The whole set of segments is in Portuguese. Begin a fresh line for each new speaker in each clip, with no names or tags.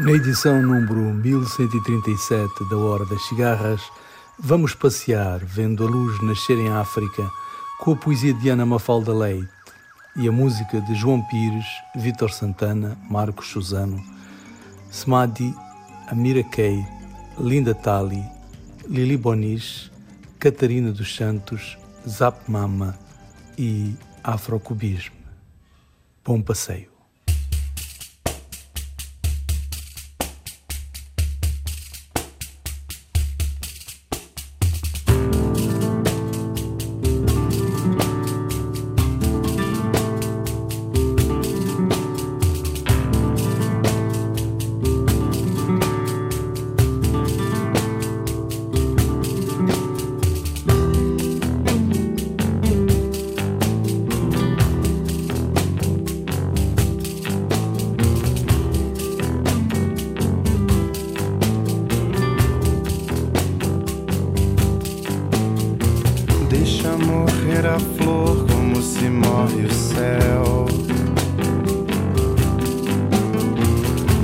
Na edição número 1137 da Hora das Cigarras, vamos passear vendo a luz nascer em África com a poesia de Ana Mafalda Leite e a música de João Pires, Vítor Santana, Marcos Suzano, Smadi, Amira Kay, Linda Tali, Lili Bonis, Catarina dos Santos, Zap Mama e Afrocubismo. Bom passeio.
Deixa morrer a flor como se morre o céu.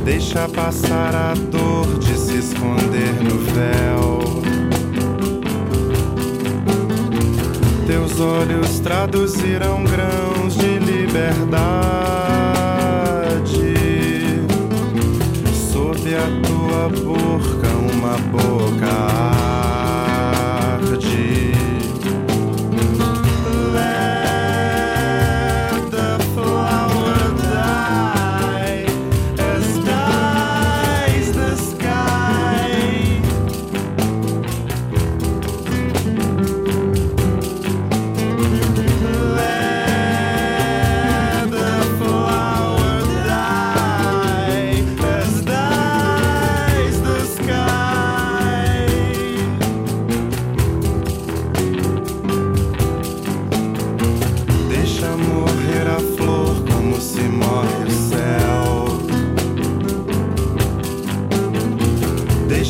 Deixa passar a dor de se esconder no véu. Teus olhos traduzirão grãos de liberdade. Sob a tua boca, uma boca.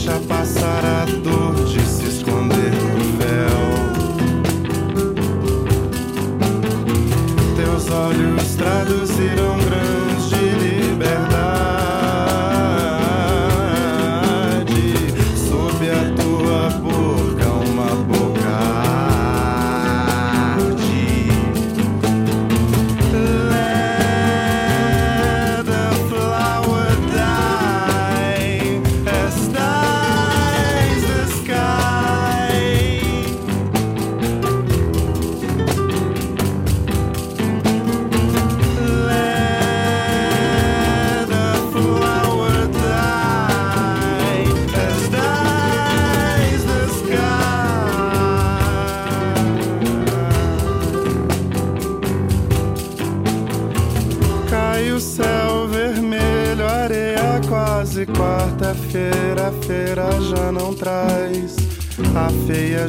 deixa passar a dor.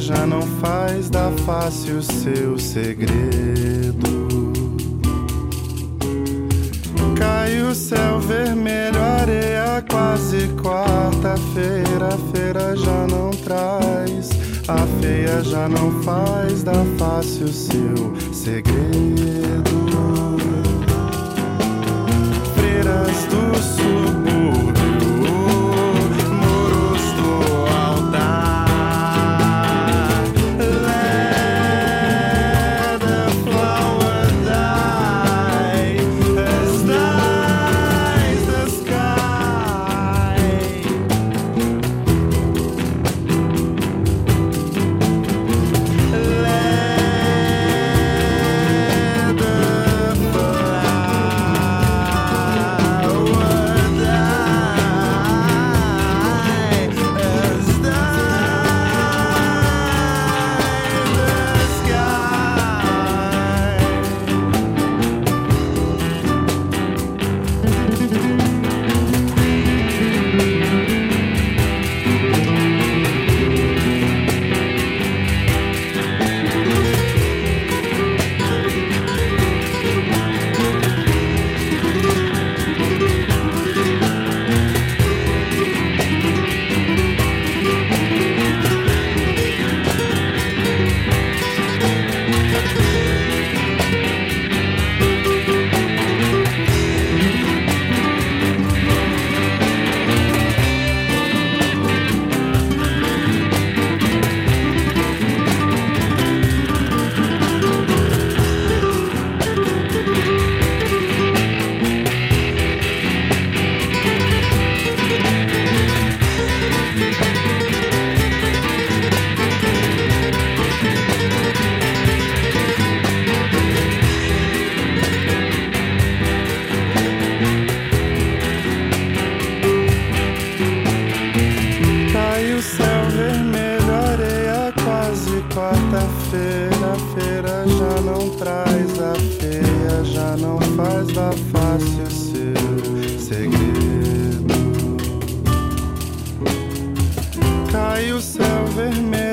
Já não faz da face o seu segredo. Cai o céu vermelho, areia quase quarta-feira. A feira já não traz, a feia já não faz da face o seu segredo. feira já não traz a feia, já não faz da face o seu segredo. Cai o céu vermelho.